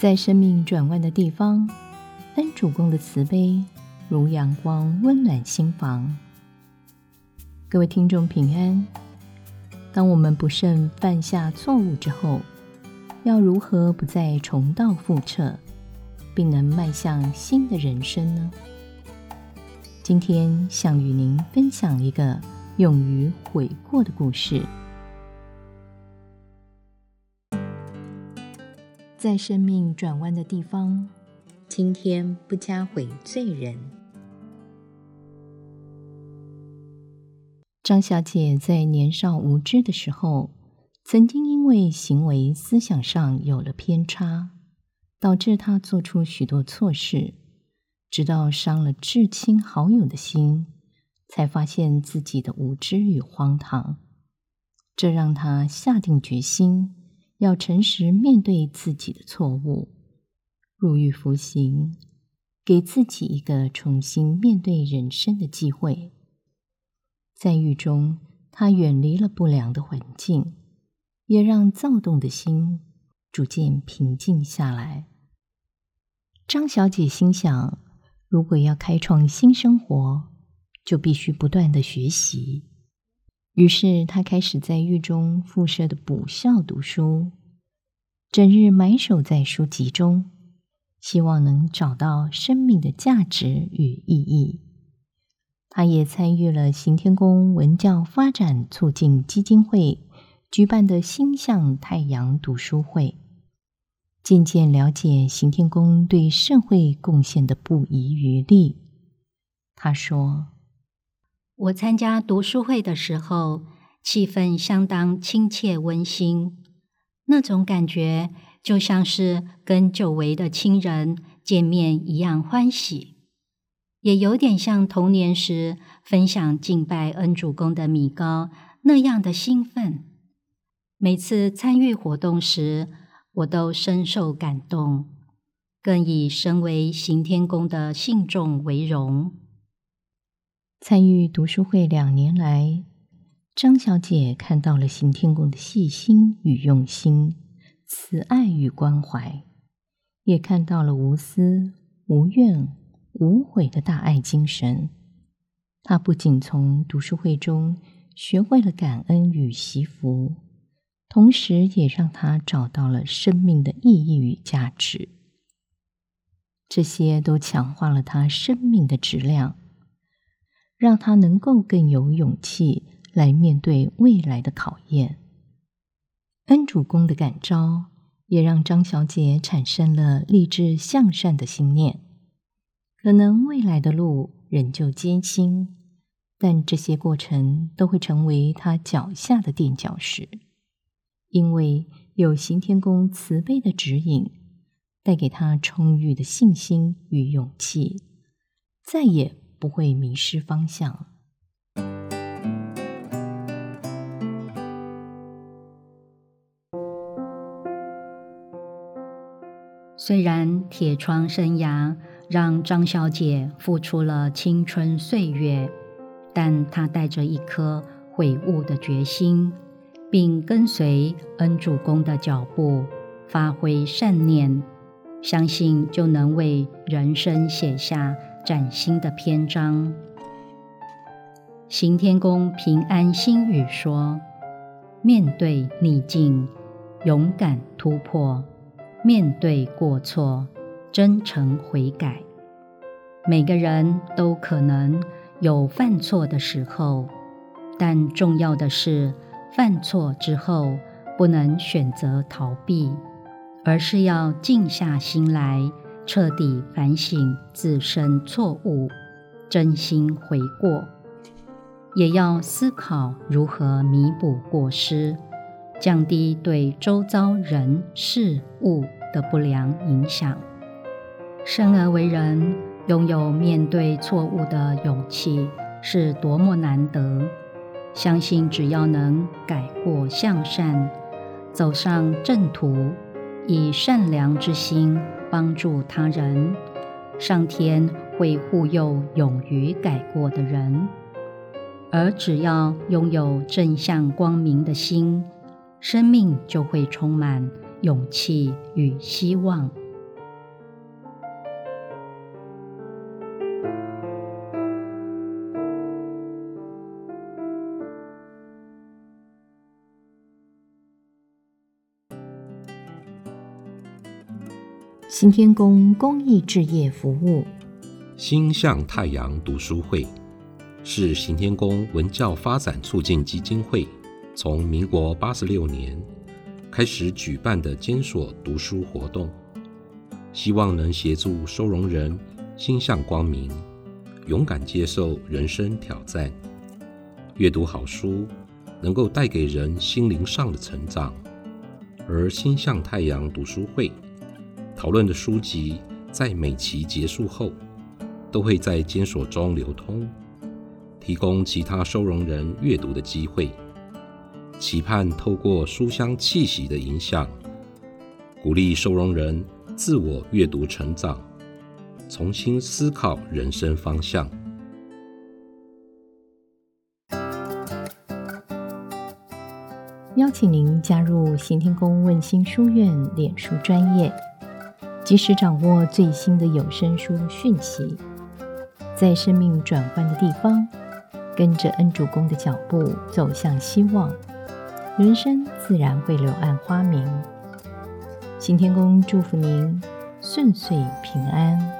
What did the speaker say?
在生命转弯的地方，恩主公的慈悲如阳光，温暖心房。各位听众平安。当我们不慎犯下错误之后，要如何不再重蹈覆辙，并能迈向新的人生呢？今天想与您分享一个勇于悔过的故事。在生命转弯的地方，今天不加悔罪人。张小姐在年少无知的时候，曾经因为行为思想上有了偏差，导致她做出许多错事，直到伤了至亲好友的心，才发现自己的无知与荒唐。这让她下定决心。要诚实面对自己的错误，入狱服刑，给自己一个重新面对人生的机会。在狱中，他远离了不良的环境，也让躁动的心逐渐平静下来。张小姐心想：如果要开创新生活，就必须不断的学习。于是，他开始在狱中附设的补校读书，整日埋首在书籍中，希望能找到生命的价值与意义。他也参与了行天宫文教发展促进基金会举办的星象太阳读书会，渐渐了解行天宫对社会贡献的不遗余力。他说。我参加读书会的时候，气氛相当亲切温馨，那种感觉就像是跟久违的亲人见面一样欢喜，也有点像童年时分享敬拜恩主公的米糕那样的兴奋。每次参与活动时，我都深受感动，更以身为行天宫的信众为荣。参与读书会两年来，张小姐看到了行天宫的细心与用心、慈爱与关怀，也看到了无私、无怨、无悔的大爱精神。她不仅从读书会中学会了感恩与惜福，同时也让她找到了生命的意义与价值。这些都强化了她生命的质量。让他能够更有勇气来面对未来的考验。恩主公的感召也让张小姐产生了立志向善的信念。可能未来的路仍旧艰辛，但这些过程都会成为她脚下的垫脚石，因为有刑天宫慈悲的指引，带给她充裕的信心与勇气，再也。不会迷失方向。虽然铁窗生涯让张小姐付出了青春岁月，但她带着一颗悔悟的决心，并跟随恩主公的脚步，发挥善念，相信就能为人生写下。崭新的篇章。行天宫平安心语说：“面对逆境，勇敢突破；面对过错，真诚悔改。每个人都可能有犯错的时候，但重要的是，犯错之后不能选择逃避，而是要静下心来。”彻底反省自身错误，真心悔过，也要思考如何弥补过失，降低对周遭人事物的不良影响。生而为人，拥有面对错误的勇气是多么难得！相信只要能改过向善，走上正途，以善良之心。帮助他人，上天会护佑勇于改过的人。而只要拥有正向光明的心，生命就会充满勇气与希望。新天宫公益置业服务。星象太阳读书会是行天宫文教发展促进基金会从民国八十六年开始举办的监所读书活动，希望能协助收容人心向光明，勇敢接受人生挑战，阅读好书能够带给人心灵上的成长。而星象太阳读书会讨论的书籍，在每期结束后。都会在监所中流通，提供其他收容人阅读的机会，期盼透过书香气息的影响，鼓励收容人自我阅读成长，重新思考人生方向。邀请您加入行天宫问心书院脸书专业，及时掌握最新的有声书讯息。在生命转换的地方，跟着恩主公的脚步走向希望，人生自然会柳暗花明。行天宫祝福您顺遂平安。